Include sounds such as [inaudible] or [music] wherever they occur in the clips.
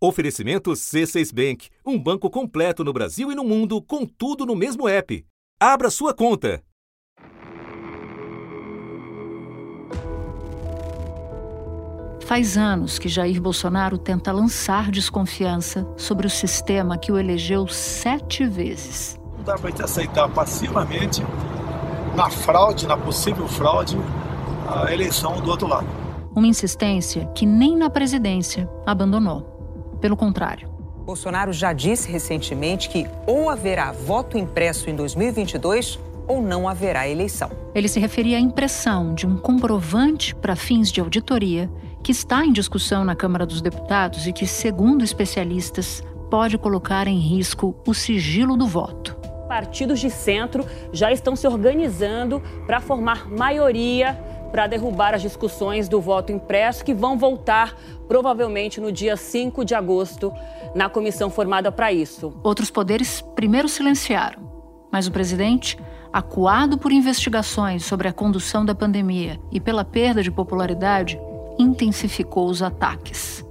Oferecimento C6 Bank, um banco completo no Brasil e no mundo, com tudo no mesmo app. Abra sua conta. Faz anos que Jair Bolsonaro tenta lançar desconfiança sobre o sistema que o elegeu sete vezes. Não dá para gente aceitar passivamente, na fraude, na possível fraude, a eleição do outro lado. Uma insistência que nem na presidência abandonou. Pelo contrário. Bolsonaro já disse recentemente que ou haverá voto impresso em 2022 ou não haverá eleição. Ele se referia à impressão de um comprovante para fins de auditoria que está em discussão na Câmara dos Deputados e que, segundo especialistas, pode colocar em risco o sigilo do voto. Partidos de centro já estão se organizando para formar maioria para derrubar as discussões do voto impresso que vão voltar provavelmente no dia 5 de agosto na comissão formada para isso. Outros poderes primeiro silenciaram, mas o presidente, acuado por investigações sobre a condução da pandemia e pela perda de popularidade, intensificou os ataques.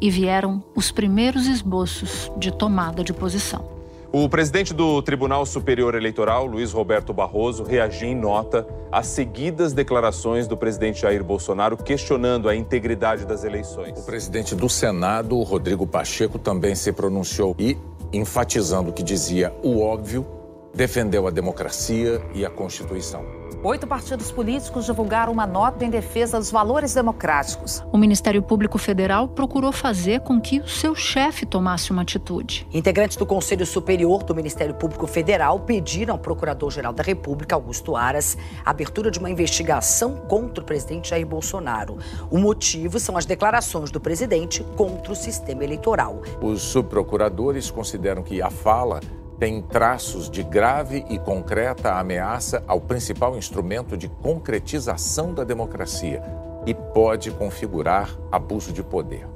E vieram os primeiros esboços de tomada de posição. O presidente do Tribunal Superior Eleitoral, Luiz Roberto Barroso, reagiu em nota às seguidas declarações do presidente Jair Bolsonaro questionando a integridade das eleições. O presidente do Senado, Rodrigo Pacheco, também se pronunciou e, enfatizando o que dizia o óbvio, defendeu a democracia e a Constituição. Oito partidos políticos divulgaram uma nota em defesa dos valores democráticos. O Ministério Público Federal procurou fazer com que o seu chefe tomasse uma atitude. Integrantes do Conselho Superior do Ministério Público Federal pediram ao Procurador-Geral da República, Augusto Aras, a abertura de uma investigação contra o presidente Jair Bolsonaro. O motivo são as declarações do presidente contra o sistema eleitoral. Os subprocuradores consideram que a fala tem traços de grave e concreta ameaça ao principal instrumento de concretização da democracia e pode configurar abuso de poder.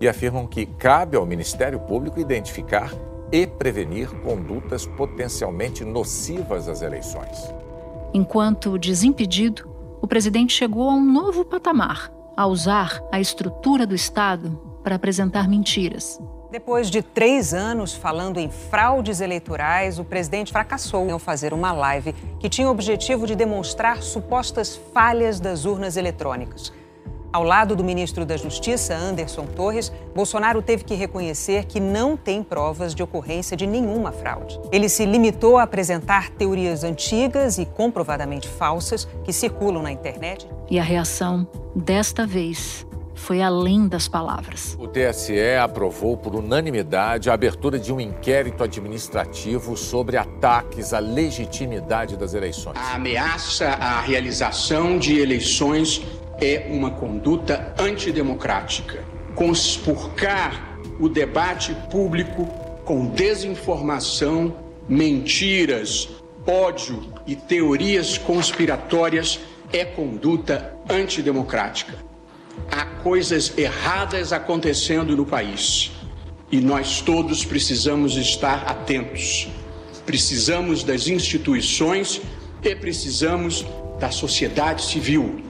E afirmam que cabe ao Ministério Público identificar e prevenir condutas potencialmente nocivas às eleições. Enquanto desimpedido, o presidente chegou a um novo patamar, a usar a estrutura do Estado para apresentar mentiras depois de três anos falando em fraudes eleitorais, o presidente fracassou em fazer uma live que tinha o objetivo de demonstrar supostas falhas das urnas eletrônicas. Ao lado do ministro da Justiça, Anderson Torres, Bolsonaro teve que reconhecer que não tem provas de ocorrência de nenhuma fraude. Ele se limitou a apresentar teorias antigas e comprovadamente falsas que circulam na internet. E a reação, desta vez, foi além das palavras. O TSE aprovou por unanimidade a abertura de um inquérito administrativo sobre ataques à legitimidade das eleições. A ameaça à realização de eleições é uma conduta antidemocrática. Conspurcar o debate público com desinformação, mentiras, ódio e teorias conspiratórias é conduta antidemocrática. Há coisas erradas acontecendo no país e nós todos precisamos estar atentos. Precisamos das instituições e precisamos da sociedade civil,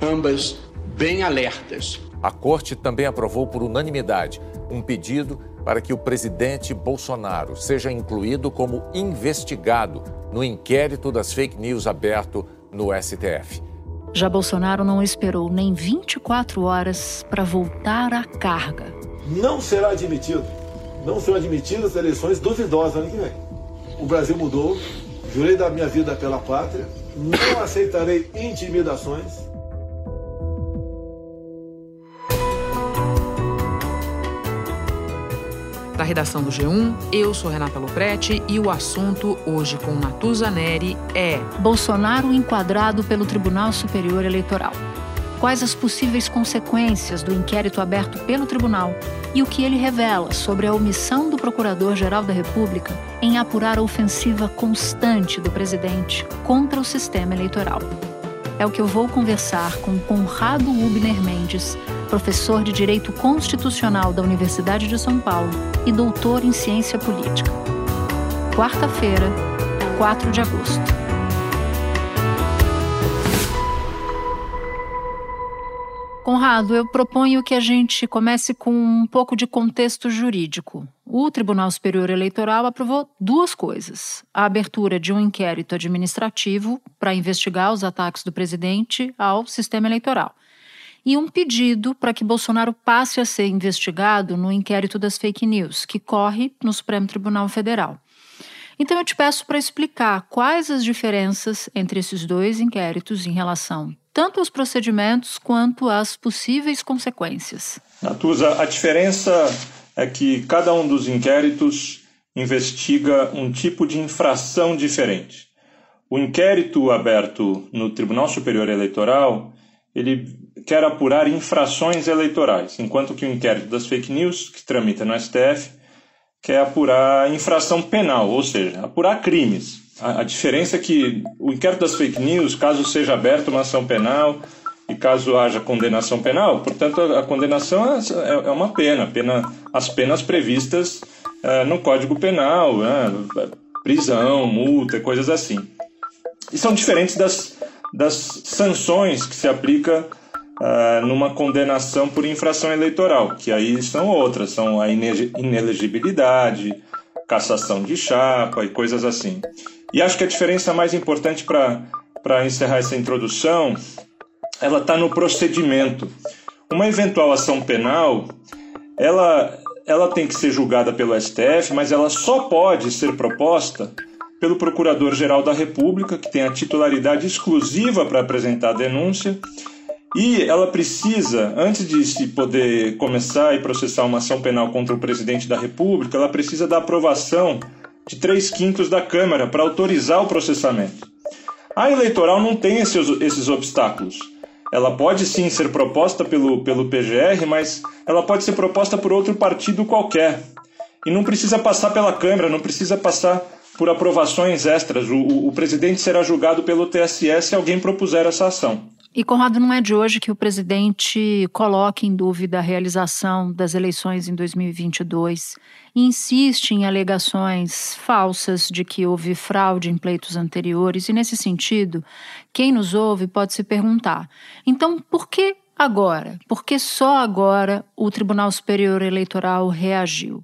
ambas bem alertas. A Corte também aprovou por unanimidade um pedido para que o presidente Bolsonaro seja incluído como investigado no inquérito das fake news aberto no STF. Já Bolsonaro não esperou nem 24 horas para voltar à carga. Não será admitido. Não serão admitidas eleições duvidosas ano que vem. O Brasil mudou. Jurei da minha vida pela pátria. Não aceitarei intimidações da redação do G1. Eu sou Renata Loprete e o assunto hoje com Natuza Neri é Bolsonaro enquadrado pelo Tribunal Superior Eleitoral. Quais as possíveis consequências do inquérito aberto pelo tribunal e o que ele revela sobre a omissão do Procurador-Geral da República em apurar a ofensiva constante do presidente contra o sistema eleitoral. É o que eu vou conversar com Conrado Ubner Mendes, professor de Direito Constitucional da Universidade de São Paulo e doutor em Ciência Política. Quarta-feira, 4 de agosto. Conrado, eu proponho que a gente comece com um pouco de contexto jurídico. O Tribunal Superior Eleitoral aprovou duas coisas: a abertura de um inquérito administrativo para investigar os ataques do presidente ao sistema eleitoral e um pedido para que Bolsonaro passe a ser investigado no inquérito das fake news, que corre no Supremo Tribunal Federal. Então eu te peço para explicar quais as diferenças entre esses dois inquéritos em relação tanto aos procedimentos quanto às possíveis consequências. Natuza, a diferença é que cada um dos inquéritos investiga um tipo de infração diferente. O inquérito aberto no Tribunal Superior Eleitoral, ele quer apurar infrações eleitorais, enquanto que o inquérito das fake news, que tramita no STF, quer apurar infração penal, ou seja, apurar crimes. A, a, diferença é que o inquérito das fake news, caso seja aberta uma ação penal e caso haja condenação penal, portanto, a, a condenação é, é, é, uma pena, pena as penas previstas é, no Código Penal, né, prisão, multa, coisas assim. E são diferentes das, das sanções que se aplica uh, numa condenação por infração eleitoral, que aí são outras, são a inelegibilidade, cassação de chapa e coisas assim. E acho que a diferença mais importante para encerrar essa introdução, ela está no procedimento. Uma eventual ação penal, ela, ela tem que ser julgada pelo STF, mas ela só pode ser proposta pelo Procurador-Geral da República, que tem a titularidade exclusiva para apresentar a denúncia, e ela precisa, antes de se poder começar e processar uma ação penal contra o presidente da República, ela precisa da aprovação de três quintos da Câmara para autorizar o processamento. A eleitoral não tem esses, esses obstáculos. Ela pode sim ser proposta pelo, pelo PGR, mas ela pode ser proposta por outro partido qualquer. E não precisa passar pela Câmara, não precisa passar por aprovações extras. O, o, o presidente será julgado pelo TSE se alguém propuser essa ação. E, Conrado, não é de hoje que o presidente coloca em dúvida a realização das eleições em 2022 e insiste em alegações falsas de que houve fraude em pleitos anteriores. E, nesse sentido, quem nos ouve pode se perguntar: então, por que agora? Por que só agora o Tribunal Superior Eleitoral reagiu?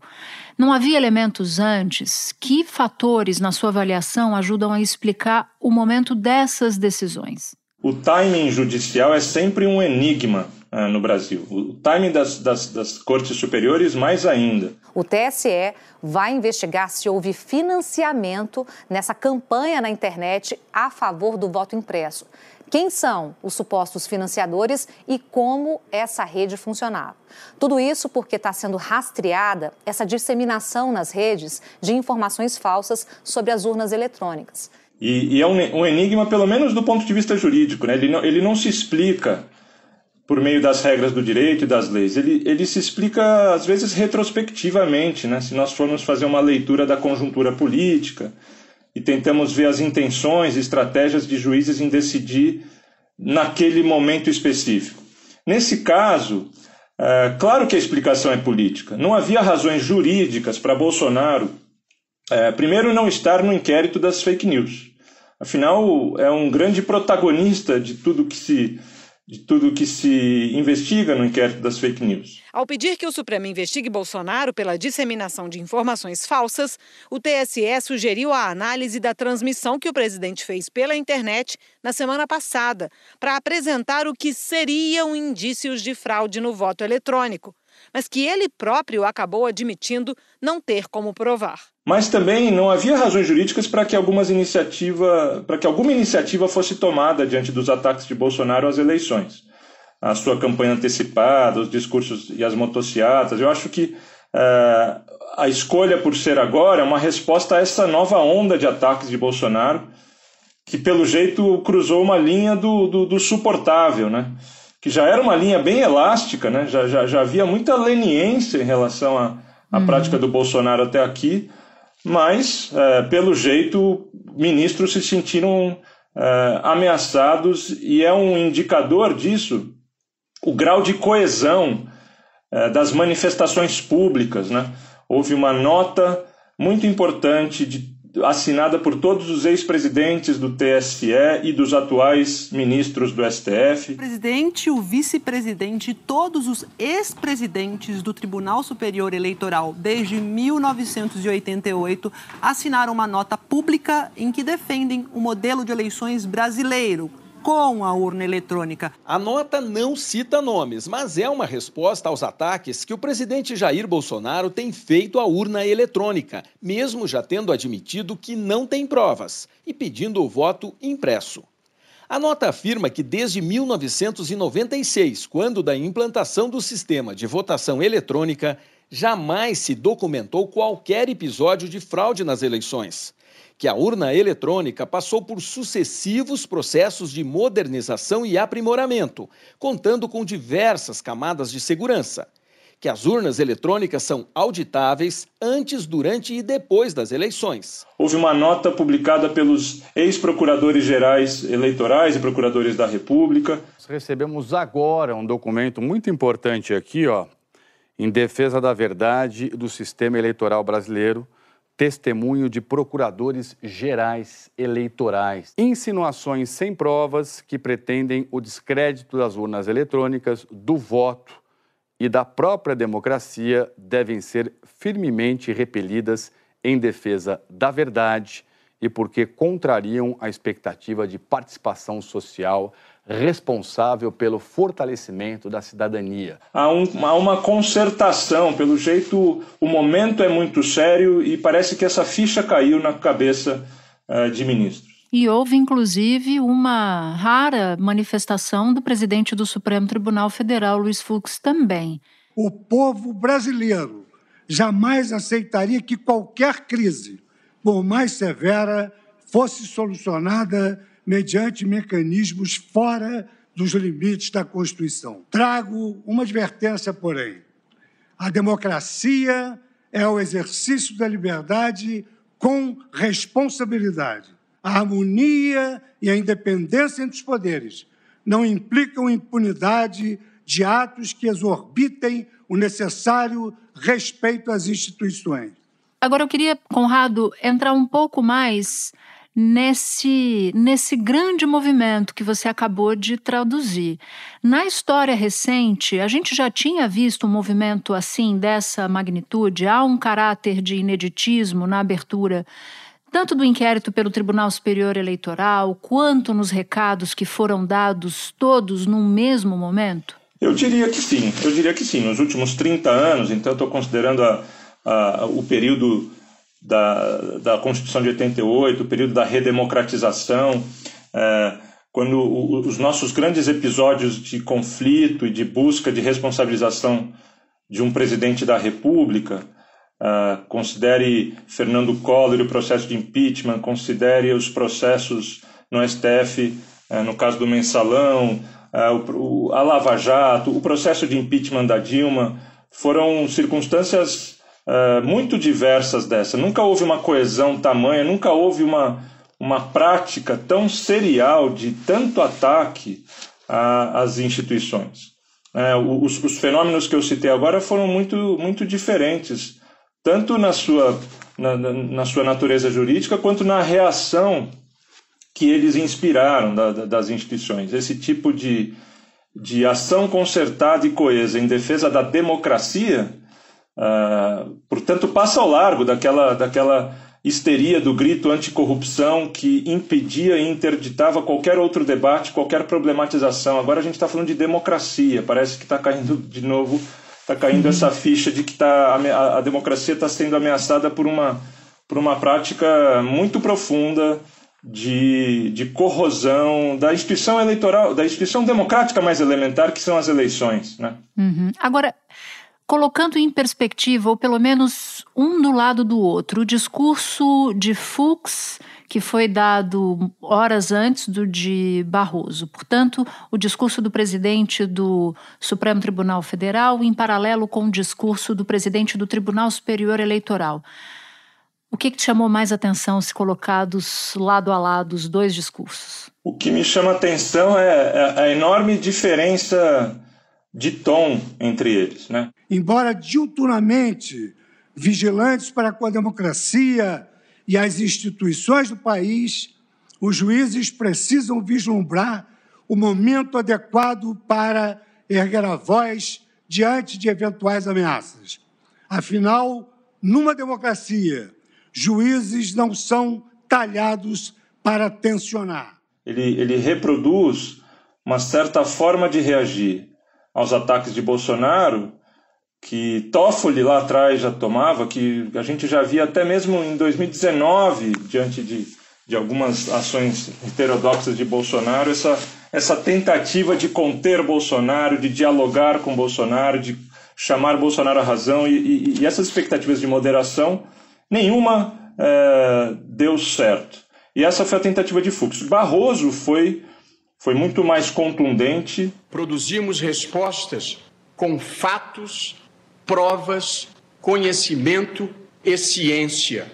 Não havia elementos antes? Que fatores, na sua avaliação, ajudam a explicar o momento dessas decisões? O timing judicial é sempre um enigma uh, no Brasil. O timing das, das, das cortes superiores, mais ainda. O TSE vai investigar se houve financiamento nessa campanha na internet a favor do voto impresso. Quem são os supostos financiadores e como essa rede funcionava? Tudo isso porque está sendo rastreada essa disseminação nas redes de informações falsas sobre as urnas eletrônicas. E, e é um, um, enigma, pelo menos do ponto de vista jurídico. Né? Ele, não, ele não se explica por meio das regras do direito e das leis. Ele, ele se explica, às vezes, retrospectivamente. Né? Se nós formos fazer uma leitura da conjuntura política e tentamos ver as intenções e estratégias de juízes em decidir naquele momento específico. Nesse caso, é, claro que a explicação é política. Não havia razões jurídicas para Bolsonaro, é, primeiro, não estar no inquérito das fake news. Afinal, é um grande protagonista de tudo que se de tudo que se investiga no inquérito das fake news. Ao pedir que o Supremo investigue Bolsonaro pela disseminação de informações falsas, o TSE sugeriu a análise da transmissão que o presidente fez pela internet na semana passada, para apresentar o que seriam indícios de fraude no voto eletrônico mas que ele próprio acabou admitindo não ter como provar. Mas também não havia razões jurídicas para que algumas iniciativa, para que alguma iniciativa fosse tomada diante dos ataques de Bolsonaro às eleições. A sua campanha antecipada, os discursos e as motocicletas. Eu acho que uh, a escolha por ser agora é uma resposta a essa nova onda de ataques de Bolsonaro, que pelo jeito cruzou uma linha do, do, do suportável, né? que já era uma linha bem elástica, né? já, já, já havia muita leniência em relação à, à uhum. prática do Bolsonaro até aqui, mas, é, pelo jeito, ministros se sentiram é, ameaçados e é um indicador disso o grau de coesão é, das manifestações públicas. Né? Houve uma nota muito importante de assinada por todos os ex-presidentes do TSE e dos atuais ministros do STF. O presidente, o vice-presidente e todos os ex-presidentes do Tribunal Superior Eleitoral desde 1988 assinaram uma nota pública em que defendem o modelo de eleições brasileiro com a urna eletrônica. A nota não cita nomes, mas é uma resposta aos ataques que o presidente Jair Bolsonaro tem feito à urna eletrônica, mesmo já tendo admitido que não tem provas e pedindo o voto impresso. A nota afirma que desde 1996, quando da implantação do sistema de votação eletrônica, jamais se documentou qualquer episódio de fraude nas eleições que a urna eletrônica passou por sucessivos processos de modernização e aprimoramento, contando com diversas camadas de segurança. Que as urnas eletrônicas são auditáveis antes, durante e depois das eleições. Houve uma nota publicada pelos ex-procuradores gerais eleitorais e procuradores da República. Recebemos agora um documento muito importante aqui, ó, em defesa da verdade do sistema eleitoral brasileiro testemunho de procuradores gerais eleitorais. Insinuações sem provas que pretendem o descrédito das urnas eletrônicas, do voto e da própria democracia devem ser firmemente repelidas em defesa da verdade e porque contrariam a expectativa de participação social responsável pelo fortalecimento da cidadania. Há, um, há, uma concertação, pelo jeito o momento é muito sério e parece que essa ficha caiu na cabeça uh, de ministros. E houve, inclusive, uma rara manifestação do presidente do Supremo Tribunal Federal, Luiz Fux, também. O povo brasileiro jamais aceitaria que qualquer crise, por mais severa, fosse solucionada mediante mecanismos fora dos limites da Constituição. Trago uma advertência, porém. A democracia é o exercício da liberdade com responsabilidade. A harmonia e a independência entre os poderes não implicam impunidade de atos que exorbitem o necessário respeito às instituições. Agora eu queria, Conrado, entrar um pouco mais nesse, nesse grande movimento que você acabou de traduzir. Na história recente, a gente já tinha visto um movimento assim, dessa magnitude? Há um caráter de ineditismo na abertura tanto do inquérito pelo Tribunal Superior Eleitoral, quanto nos recados que foram dados todos no mesmo momento? Eu diria que sim, eu diria que sim. Nos últimos 30 anos, então estou considerando a, a, o período da, da Constituição de 88, o período da redemocratização, é, quando o, os nossos grandes episódios de conflito e de busca de responsabilização de um presidente da República, é, considere Fernando Collor e o processo de impeachment, considere os processos no STF, é, no caso do mensalão, é, o, a Lava Jato, o processo de impeachment da Dilma, foram circunstâncias uh, muito diversas dessa. Nunca houve uma coesão tamanha, nunca houve uma, uma prática tão serial de tanto ataque às instituições. É, os, os, fenômenos que eu citei agora foram muito, muito diferentes, tanto na sua, na, na sua natureza jurídica quanto na reação que eles inspiraram da, da, das instituições. Esse tipo de, de ação concertada e coesa em defesa da democracia Uh, portanto, passa ao largo daquela, daquela histeria do grito anticorrupção que impedia e interditava qualquer outro debate, qualquer problematização. Agora a gente está falando de democracia, parece que está caindo de novo, está caindo uhum. essa ficha de que tá, a, a democracia está sendo ameaçada por uma, por uma prática muito profunda de, de corrosão da instituição eleitoral, da instituição democrática mais elementar, que são as eleições. Né? Uhum. Agora, colocando em perspectiva, ou pelo menos um do lado do outro, o discurso de Fux, que foi dado horas antes do de Barroso. Portanto, o discurso do presidente do Supremo Tribunal Federal, em paralelo com o discurso do presidente do Tribunal Superior Eleitoral. O que, que te chamou mais atenção se colocados lado a lado os dois discursos? O que me chama atenção é, é a enorme diferença de tom entre eles. Né? Embora diuturnamente vigilantes para com a democracia e as instituições do país, os juízes precisam vislumbrar o momento adequado para erguer a voz diante de eventuais ameaças. Afinal, numa democracia, juízes não são talhados para tensionar. Ele, ele reproduz uma certa forma de reagir aos ataques de Bolsonaro que Toffoli lá atrás já tomava, que a gente já via até mesmo em 2019, diante de, de algumas ações heterodoxas de Bolsonaro, essa, essa tentativa de conter Bolsonaro, de dialogar com Bolsonaro, de chamar Bolsonaro à razão, e, e, e essas expectativas de moderação, nenhuma é, deu certo. E essa foi a tentativa de Fux. Barroso foi, foi muito mais contundente. Produzimos respostas com fatos provas, conhecimento e ciência,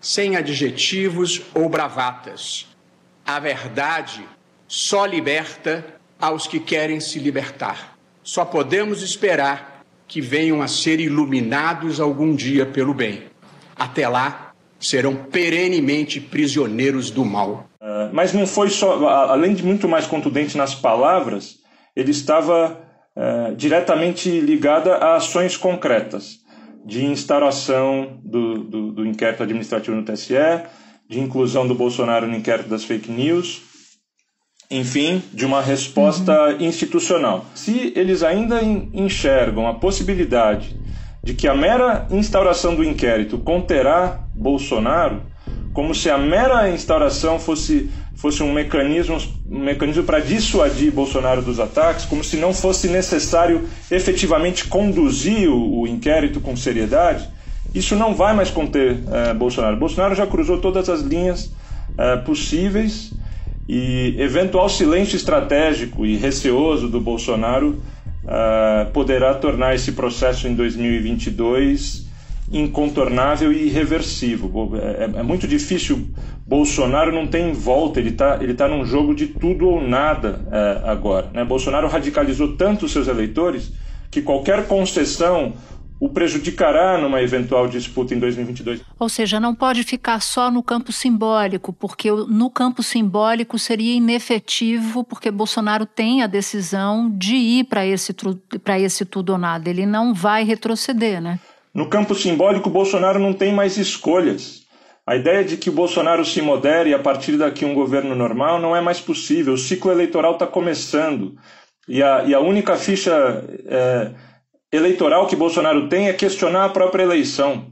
sem adjetivos ou bravatas. A verdade só liberta aos que querem se libertar. Só podemos esperar que venham a ser iluminados algum dia pelo bem. Até lá, serão perenemente prisioneiros do mal. Uh, mas não foi só, além de muito mais contundente nas palavras, ele estava é, diretamente ligada a ações concretas de instauração do, do, do, inquérito administrativo no TSE, de inclusão do Bolsonaro no inquérito das fake news, enfim, de uma resposta uhum. institucional. Se eles ainda enxergam a possibilidade de que a mera instauração do inquérito conterá Bolsonaro, como se a mera instauração fosse fosse um mecanismo, um mecanismo para dissuadir Bolsonaro dos ataques, como se não fosse necessário efetivamente conduzir o, o inquérito com seriedade, isso não vai mais conter é, Bolsonaro. Bolsonaro já cruzou todas as linhas é, possíveis e eventual silêncio estratégico e receoso do Bolsonaro é, poderá tornar esse processo em 2022 incontornável e irreversível. É, é, é, muito difícil. Bolsonaro não tem volta, ele está ele tá num jogo de tudo ou nada é, agora. Né? Bolsonaro radicalizou tanto os seus eleitores que qualquer concessão o prejudicará numa eventual disputa em 2022. Ou seja, não pode ficar só no campo simbólico, porque no campo simbólico seria inefetivo, porque Bolsonaro tem a decisão de ir para esse, esse tudo ou nada. Ele não vai retroceder, né? No campo simbólico, Bolsonaro não tem mais escolhas. A ideia de que o Bolsonaro se modere a partir daqui um governo normal não é mais possível. O ciclo eleitoral está começando. E a, e a, única ficha é, eleitoral que Bolsonaro tem é questionar a própria eleição.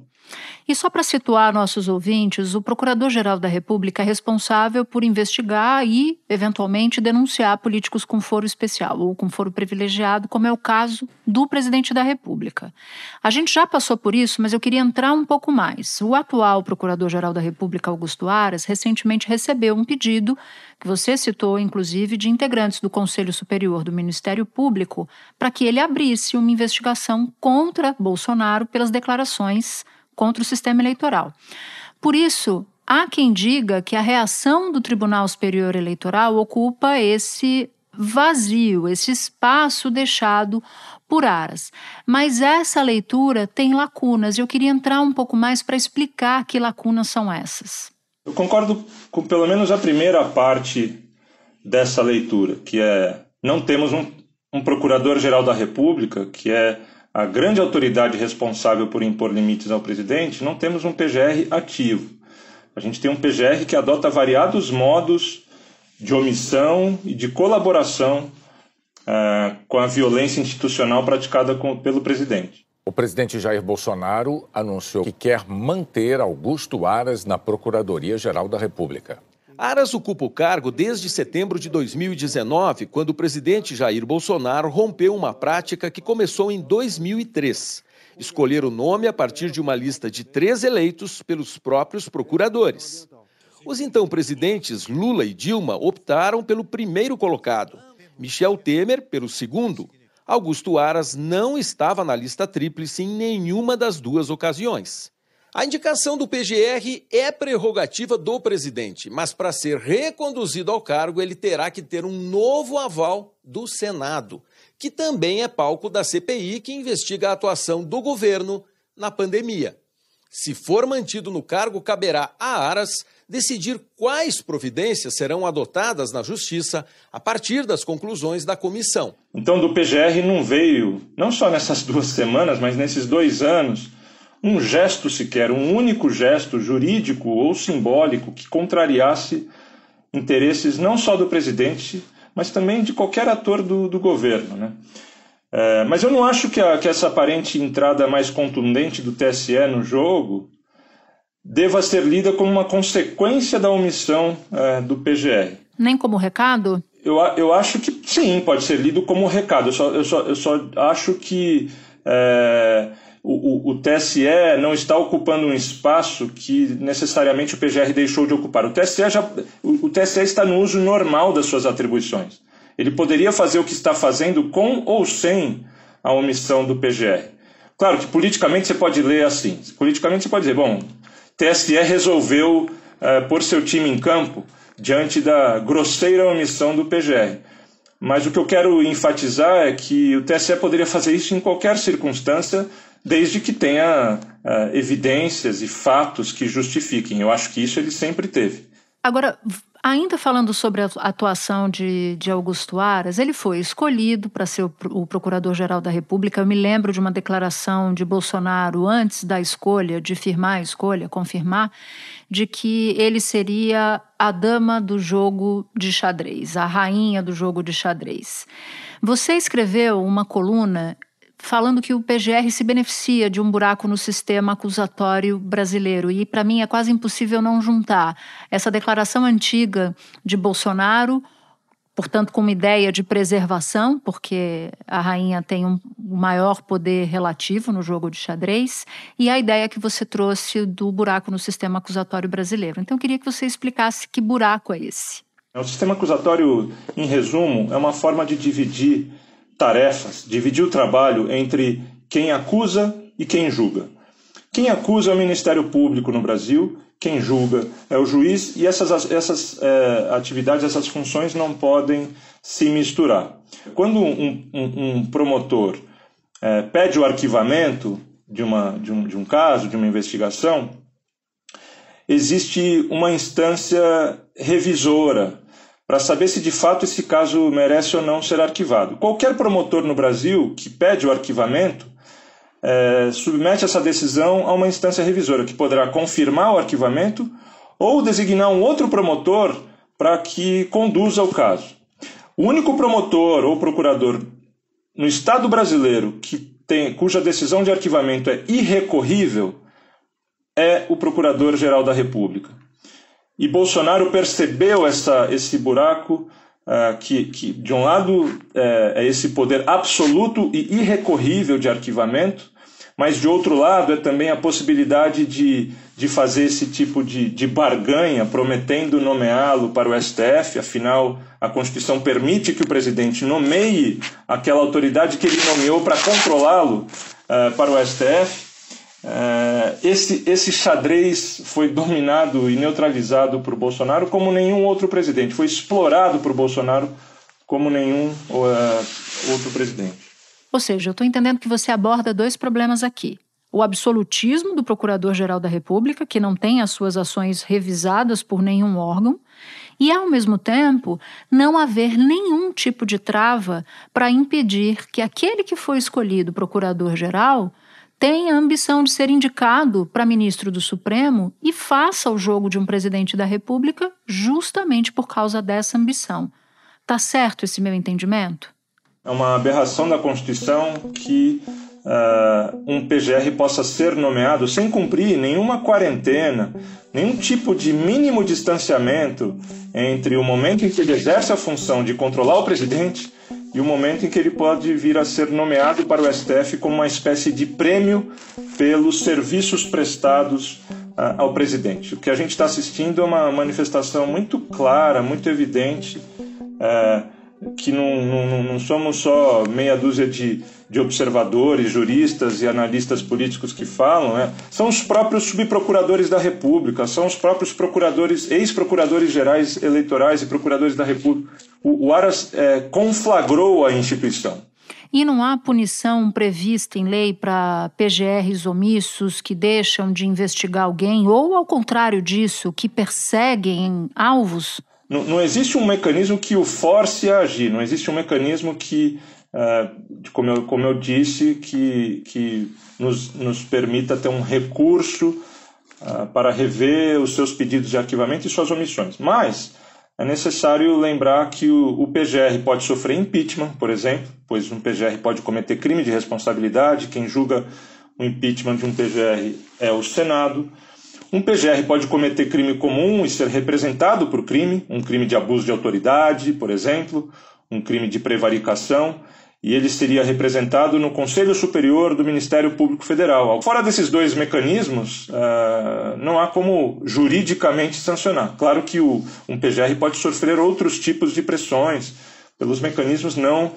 E só para situar nossos ouvintes, o Procurador-Geral da República é responsável por investigar e, eventualmente, denunciar políticos com foro especial ou com foro privilegiado, como é o caso do presidente da República. A gente já passou por isso, mas eu queria entrar um pouco mais. O atual Procurador-Geral da República, Augusto Aras, recentemente recebeu um pedido, que você citou, inclusive, de integrantes do Conselho Superior do Ministério Público, para que ele abrisse uma investigação contra Bolsonaro pelas declarações contra o sistema eleitoral. Por isso, há quem diga que a reação do Tribunal Superior Eleitoral ocupa esse vazio, esse espaço deixado por Aras. Mas essa leitura tem lacunas e eu queria entrar um pouco mais para explicar que lacunas são essas. Eu concordo com pelo menos a primeira parte dessa leitura, que é não temos um, um procurador-geral da República, que é a grande autoridade responsável por impor limites ao presidente, não temos um PGR ativo. A gente tem um PGR que adota variados modos de omissão e de colaboração uh, com a violência institucional praticada com, pelo presidente. O presidente Jair Bolsonaro anunciou que quer manter Augusto Aras na Procuradoria-Geral da República. Aras ocupa o cargo desde setembro de 2019, quando o presidente Jair Bolsonaro rompeu uma prática que começou em 2003. Escolher o nome a partir de uma lista de três eleitos pelos próprios procuradores. Os então presidentes Lula e Dilma optaram pelo primeiro colocado, Michel Temer pelo segundo. Augusto Aras não estava na lista tríplice em nenhuma das duas ocasiões. A indicação do PGR é prerrogativa do presidente, mas para ser reconduzido ao cargo, ele terá que ter um novo aval do Senado, que também é palco da CPI que investiga a atuação do governo na pandemia. Se for mantido no cargo, caberá a Aras decidir quais providências serão adotadas na Justiça a partir das conclusões da comissão. Então, do PGR não veio, não só nessas duas semanas, mas nesses dois anos, um gesto sequer, um único gesto jurídico ou simbólico que contrariasse interesses não só do presidente, mas também de qualquer ator do, do governo. Né? É, mas eu não acho que, a, que essa aparente entrada mais contundente do TSE no jogo deva ser lida como uma consequência da omissão é, do PGR. Nem como recado? Eu, eu acho que sim, pode ser lido como recado. Eu só, eu só, eu só acho que é, o, o, TSE não está ocupando um espaço que necessariamente o PGR deixou de ocupar. O TSE, já, o, o TSE está no uso normal das suas atribuições. Ele poderia fazer o que está fazendo com ou sem a omissão do PGR. Claro que politicamente você pode ler assim. Politicamente você pode dizer, bom, TSE resolveu uh, pôr seu time em campo diante da grosseira omissão do PGR. Mas o que eu quero enfatizar é que o TSE poderia fazer isso em qualquer circunstância, desde que tenha uh, evidências e fatos que justifiquem. Eu acho que isso ele sempre teve. Agora, ainda falando sobre a atuação de, de Augusto Aras, ele foi escolhido para ser o, o Procurador-Geral da República. Eu me lembro de uma declaração de Bolsonaro antes da escolha, de firmar a escolha, confirmar, de que ele seria a dama do jogo de xadrez, a rainha do jogo de xadrez. Você escreveu uma coluna falando que o PGR se beneficia de um buraco no sistema acusatório brasileiro. E para mim é quase impossível não juntar essa declaração antiga de Bolsonaro, portanto, com uma ideia de preservação, porque a rainha tem um maior poder relativo no jogo de xadrez, e a ideia que você trouxe do buraco no sistema acusatório brasileiro. Então, eu queria que você explicasse que buraco é esse. O sistema acusatório, em resumo, é uma forma de dividir tarefas, dividir o trabalho entre quem acusa e quem julga. Quem acusa é o Ministério Público no Brasil, quem julga é o juiz, e essas, essas é, atividades, essas funções não podem se misturar. Quando um, um, um promotor é, pede o arquivamento de, uma, de, um, de um caso, de uma investigação, existe uma instância revisora para saber se de fato esse caso merece ou não ser arquivado. Qualquer promotor no Brasil que pede o arquivamento é, submete essa decisão a uma instância revisora, que poderá confirmar o arquivamento ou designar um outro promotor para que conduza o caso. O único promotor ou procurador no Estado brasileiro que tem, cuja decisão de arquivamento é irrecorrível é o Procurador-Geral da República. E Bolsonaro percebeu essa, esse buraco, uh, que, que, de um lado, é, é esse poder absoluto e irrecorrível de arquivamento, mas de outro lado é também a possibilidade de, de fazer esse tipo de, de barganha, prometendo nomeá-lo para o STF, afinal a Constituição permite que o presidente nomeie aquela autoridade que ele nomeou para controlá-lo uh, para o STF. É, esse, esse xadrez foi dominado e neutralizado por Bolsonaro como nenhum outro presidente, foi explorado por Bolsonaro como nenhum uh, outro presidente. Ou seja, eu estou entendendo que você aborda dois problemas aqui. O absolutismo do Procurador-Geral da República, que não tem as suas ações revisadas por nenhum órgão, e, ao mesmo tempo, não haver nenhum tipo de trava para impedir que aquele que foi escolhido Procurador-Geral tem a ambição de ser indicado para ministro do Supremo e faça o jogo de um presidente da República justamente por causa dessa ambição. Tá certo esse meu entendimento? É uma aberração da Constituição que uh, um PGR possa ser nomeado sem cumprir nenhuma quarentena, nenhum tipo de mínimo distanciamento entre o momento em que ele exerce a função de controlar o presidente e o momento em que ele pode vir a ser nomeado para o STF como uma espécie de prêmio pelos serviços prestados uh, ao presidente. O que a gente está assistindo é uma manifestação muito clara, muito evidente. Uh, que não, não, não, somos só meia dúzia de, de observadores, juristas e analistas políticos que falam, né? são os próprios subprocuradores da República, são os próprios procuradores, ex-procuradores gerais eleitorais e procuradores da República. O, o Aras é, conflagrou a instituição. E não há punição prevista em lei para PGRs omissos que deixam de investigar alguém ou, ao contrário disso, que perseguem alvos? Não, não existe um mecanismo que o force a agir, não existe um mecanismo que, uh, como, eu, como eu disse, que, que nos, nos permita ter um recurso uh, para rever os seus pedidos de arquivamento e suas omissões. Mas é necessário lembrar que o, PGR pode sofrer impeachment, por exemplo, pois um PGR pode cometer crime de responsabilidade. Quem julga o impeachment de um PGR é o Senado. Um PGR pode cometer crime comum e ser representado por crime, um crime de abuso de autoridade, por exemplo, um crime de prevaricação e ele seria representado no Conselho Superior do Ministério Público Federal. Fora desses dois mecanismos, uh, não há como juridicamente sancionar. Claro que o, um PGR pode sofrer outros tipos de pressões pelos mecanismos não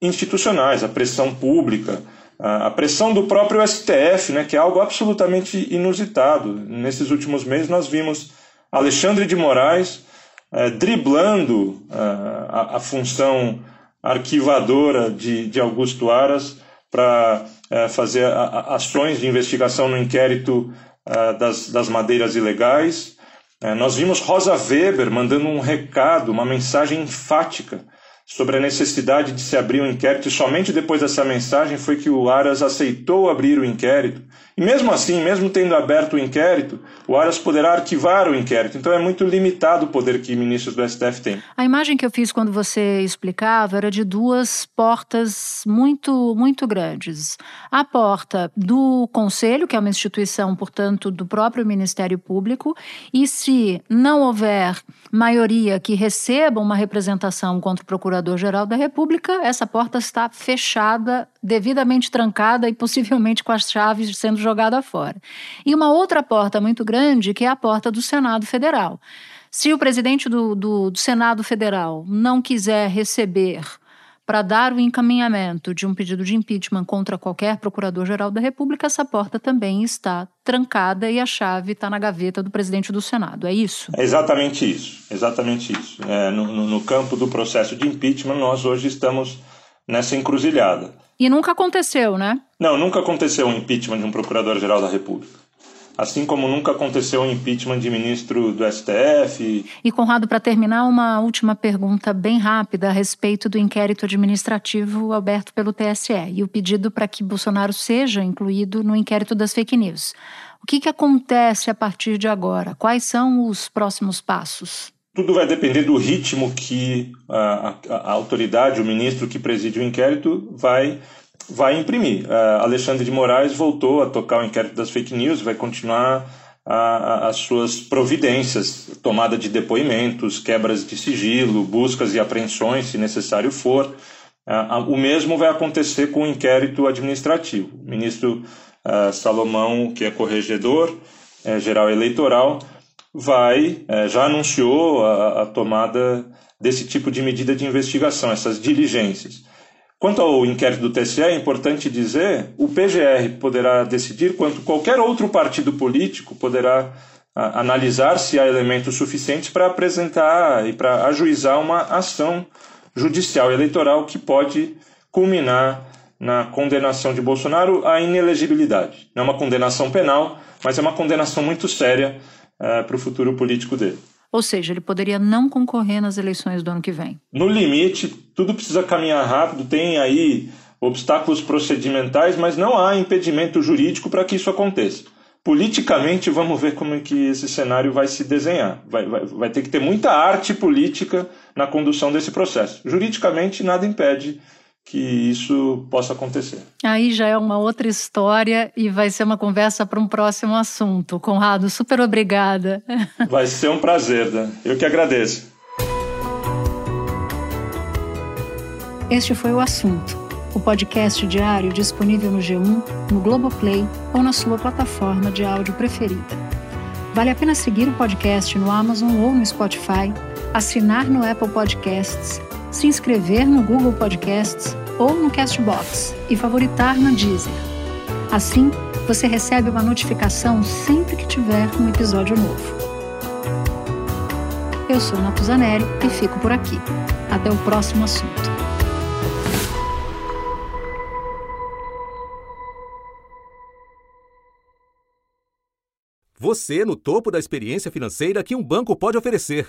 institucionais, a pressão pública, a pressão do próprio STF, né, que é algo absolutamente inusitado. Nesses últimos meses nós vimos Alexandre de Moraes uh, driblando uh, a, a função arquivadora de, de Augusto Aras para é, fazer a, ações de investigação no inquérito é, das, das madeiras ilegais. É, nós vimos Rosa Weber mandando um recado, uma mensagem enfática sobre a necessidade de se abrir um inquérito, e somente depois dessa mensagem foi que o Aras aceitou abrir o inquérito. E mesmo assim, mesmo tendo aberto o inquérito, o Aras poderá arquivar o inquérito. Então é muito limitado o poder que ministros do STF têm. A imagem que eu fiz quando você explicava era de duas portas muito, muito grandes. A porta do Conselho, que é uma instituição, portanto, do próprio Ministério Público, e se não houver maioria que receba uma representação contra o Procurador-Geral da República, essa porta está fechada, devidamente trancada e possivelmente com as chaves sendo jogada fora. E uma outra porta muito grande, que é a porta do Senado Federal. Se o presidente do, do, do Senado Federal não quiser receber para dar o encaminhamento de um pedido de impeachment contra qualquer procurador-geral da República, essa porta também está trancada e a chave está na gaveta do presidente do Senado. É isso? É exatamente isso. Exatamente isso. É, no, no campo do processo de impeachment, nós hoje estamos nessa encruzilhada. E nunca aconteceu, né? Não, nunca aconteceu um impeachment de um procurador-geral da República. Assim como nunca aconteceu um impeachment de ministro do STF. E, Conrado, para terminar, uma última pergunta bem rápida a respeito do inquérito administrativo aberto pelo TSE e o pedido para que Bolsonaro seja incluído no inquérito das fake news. O que, que acontece a partir de agora? Quais são os próximos passos? Tudo vai depender do ritmo que a, a, a autoridade, o ministro que preside o inquérito, vai, vai imprimir. Uh, Alexandre de Moraes voltou a tocar o inquérito das fake news, vai continuar as suas providências, tomada de depoimentos, quebras de sigilo, buscas e apreensões, se necessário for. Uh, o mesmo vai acontecer com o inquérito administrativo. O ministro uh, Salomão, que é corregedor é, geral eleitoral, vai, é, já anunciou a, a, tomada desse tipo de medida de investigação, essas diligências. Quanto ao inquérito do TSE, é importante dizer, o PGR poderá decidir quanto qualquer outro partido político poderá a, analisar se há elementos suficientes para apresentar e para ajuizar uma ação judicial eleitoral que pode culminar na condenação de Bolsonaro à inelegibilidade. Não é uma condenação penal, mas é uma condenação muito séria uh, para o futuro político dele. Ou seja, ele poderia não concorrer nas eleições do ano que vem. No limite, tudo precisa caminhar rápido, tem aí obstáculos procedimentais, mas não há impedimento jurídico para que isso aconteça. Politicamente, vamos ver como é que esse cenário vai se desenhar. Vai, vai, vai ter que ter muita arte política na condução desse processo. Juridicamente, nada impede que isso possa acontecer. Aí já é uma outra história e vai ser uma conversa para um próximo assunto. Conrado, super obrigada. [laughs] Vai ser um prazer, né? eu que agradeço. Este foi o assunto. O podcast diário disponível no G1, no Globoplay ou na sua plataforma de áudio preferida. Vale a pena seguir o podcast no Amazon ou no Spotify, assinar no Apple Podcasts se inscrever no Google Podcasts ou no Castbox e favoritar na Deezer. Assim, você recebe uma notificação sempre que tiver um episódio novo. Eu sou Natuzanelli e fico por aqui. Até o próximo assunto. Você é no topo da experiência financeira que um banco pode oferecer.